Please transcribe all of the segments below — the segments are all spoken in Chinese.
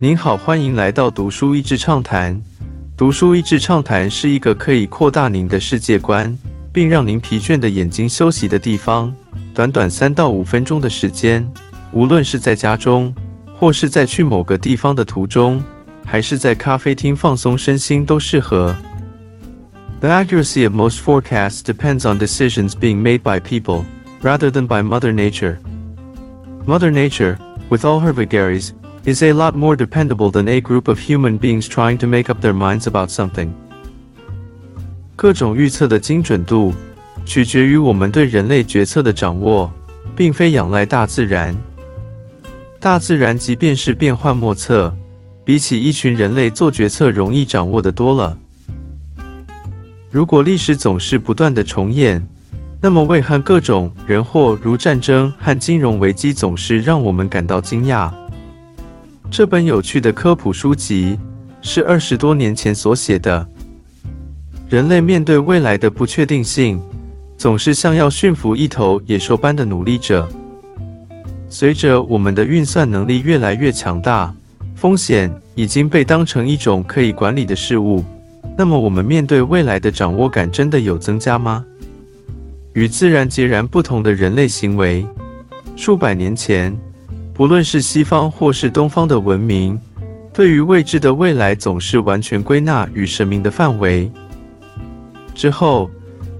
您好，欢迎来到读书益智畅谈。读书益智畅谈是一个可以扩大您的世界观，并让您疲倦的眼睛休息的地方。短短三到五分钟的时间，无论是在家中，或是在去某个地方的途中，还是在咖啡厅放松身心，都适合。The accuracy of most forecasts depends on decisions being made by people rather than by Mother Nature. Mother Nature, with all her vagaries, is a lot more dependable than a group of human beings trying to make up their minds about something. 各种预测的精准度取决于我们对人类决策的掌握，并非仰赖大自然。大自然即便是变幻莫测，比起一群人类做决策容易掌握的多了。如果历史总是不断的重演，那么为何各种人祸如战争和金融危机总是让我们感到惊讶？这本有趣的科普书籍是二十多年前所写的。人类面对未来的不确定性，总是像要驯服一头野兽般的努力着。随着我们的运算能力越来越强大，风险已经被当成一种可以管理的事物。那么，我们面对未来的掌握感真的有增加吗？与自然截然不同的人类行为，数百年前，不论是西方或是东方的文明，对于未知的未来总是完全归纳于神明的范围。之后，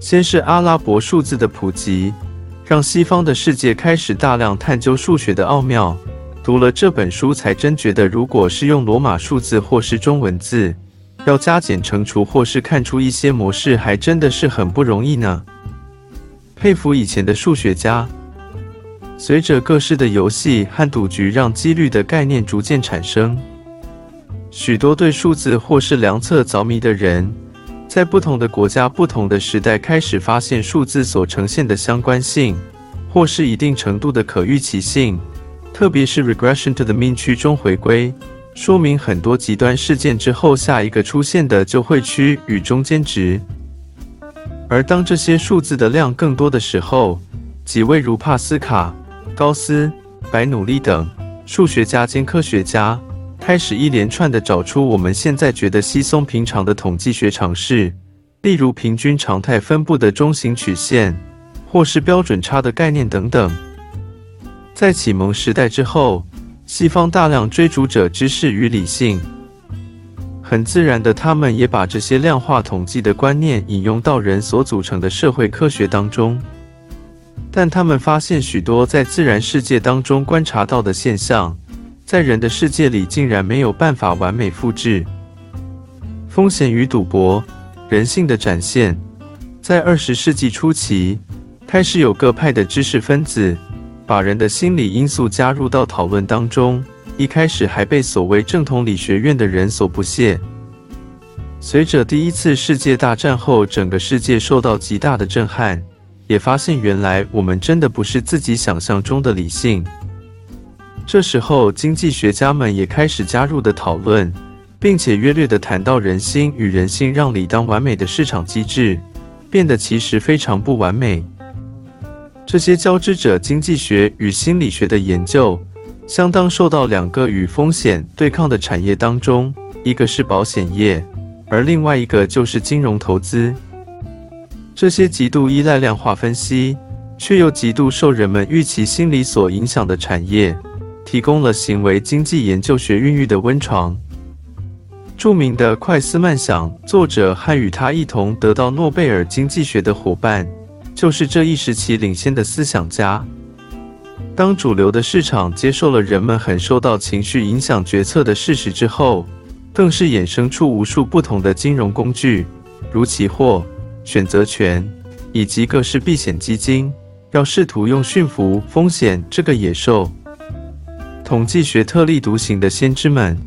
先是阿拉伯数字的普及，让西方的世界开始大量探究数学的奥妙。读了这本书，才真觉得，如果是用罗马数字或是中文字。要加减乘除，或是看出一些模式，还真的是很不容易呢。佩服以前的数学家。随着各式的游戏和赌局，让几率的概念逐渐产生。许多对数字或是量测着迷的人，在不同的国家、不同的时代，开始发现数字所呈现的相关性，或是一定程度的可预期性，特别是 regression to the mean 区中回归。说明很多极端事件之后，下一个出现的就会趋于中间值。而当这些数字的量更多的时候，几位如帕斯卡、高斯、白努力等数学家兼科学家开始一连串的找出我们现在觉得稀松平常的统计学常识，例如平均常态分布的中型曲线，或是标准差的概念等等。在启蒙时代之后。西方大量追逐者知识与理性，很自然的，他们也把这些量化统计的观念引用到人所组成的社会科学当中。但他们发现，许多在自然世界当中观察到的现象，在人的世界里竟然没有办法完美复制。风险与赌博，人性的展现，在二十世纪初期，开始有各派的知识分子。把人的心理因素加入到讨论当中，一开始还被所谓正统理学院的人所不屑。随着第一次世界大战后，整个世界受到极大的震撼，也发现原来我们真的不是自己想象中的理性。这时候，经济学家们也开始加入的讨论，并且约略的谈到人心与人性，让理当完美的市场机制变得其实非常不完美。这些交织着经济学与心理学的研究，相当受到两个与风险对抗的产业当中，一个是保险业，而另外一个就是金融投资。这些极度依赖量化分析，却又极度受人们预期心理所影响的产业，提供了行为经济研究学孕育的温床。著名的快思慢想作者和与他一同得到诺贝尔经济学的伙伴。就是这一时期领先的思想家。当主流的市场接受了人们很受到情绪影响决策的事实之后，更是衍生出无数不同的金融工具，如期货、选择权以及各式避险基金，要试图用驯服风险这个野兽。统计学特立独行的先知们，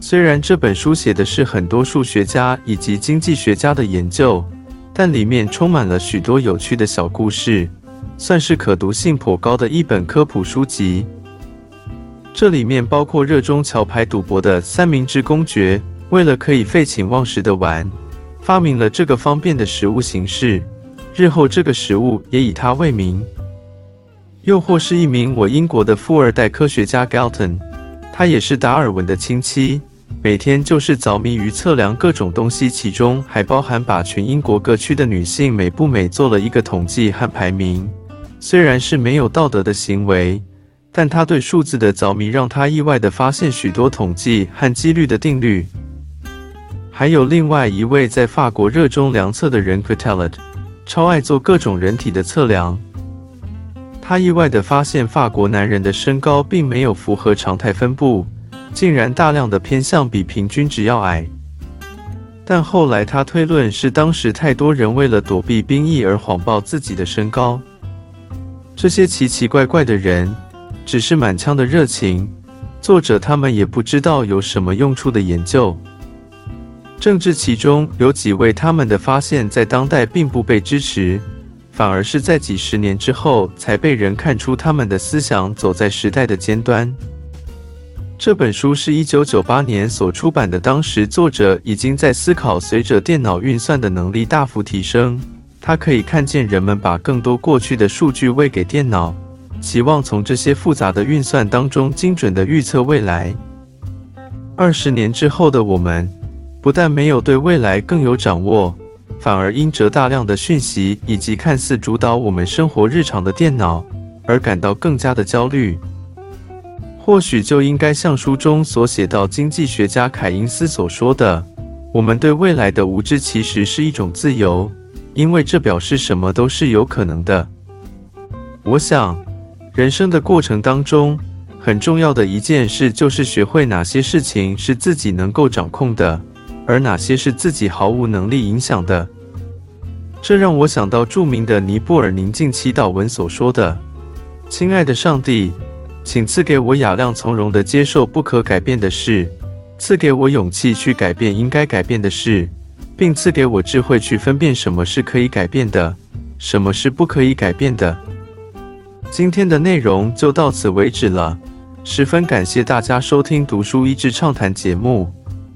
虽然这本书写的是很多数学家以及经济学家的研究。但里面充满了许多有趣的小故事，算是可读性颇高的一本科普书籍。这里面包括热衷桥牌赌博的三明治公爵，为了可以废寝忘食的玩，发明了这个方便的食物形式，日后这个食物也以他为名。又或是一名我英国的富二代科学家 Galton，他。他也是达尔文的亲戚，每天就是着迷于测量各种东西，其中还包含把全英国各区的女性美不美做了一个统计和排名。虽然是没有道德的行为，但他对数字的着迷让他意外地发现许多统计和几率的定律。还有另外一位在法国热衷量测的人 c r i t e l l t 超爱做各种人体的测量。他意外地发现，法国男人的身高并没有符合常态分布，竟然大量的偏向比平均值要矮。但后来他推论是当时太多人为了躲避兵役而谎报自己的身高。这些奇奇怪怪的人，只是满腔的热情，作者他们也不知道有什么用处的研究。政治其中有几位他们的发现，在当代并不被支持。反而是在几十年之后，才被人看出他们的思想走在时代的尖端。这本书是一九九八年所出版的，当时作者已经在思考，随着电脑运算的能力大幅提升，他可以看见人们把更多过去的数据喂给电脑，期望从这些复杂的运算当中精准的预测未来。二十年之后的我们，不但没有对未来更有掌握。反而因着大量的讯息以及看似主导我们生活日常的电脑而感到更加的焦虑。或许就应该像书中所写到，经济学家凯因斯所说的：“我们对未来的无知其实是一种自由，因为这表示什么都是有可能的。”我想，人生的过程当中很重要的一件事就是学会哪些事情是自己能够掌控的。而哪些是自己毫无能力影响的？这让我想到著名的尼泊尔宁静祈祷文所说的：“亲爱的上帝，请赐给我雅量从容地接受不可改变的事，赐给我勇气去改变应该改变的事，并赐给我智慧去分辨什么是可以改变的，什么是不可以改变的。”今天的内容就到此为止了，十分感谢大家收听《读书益智畅谈》节目。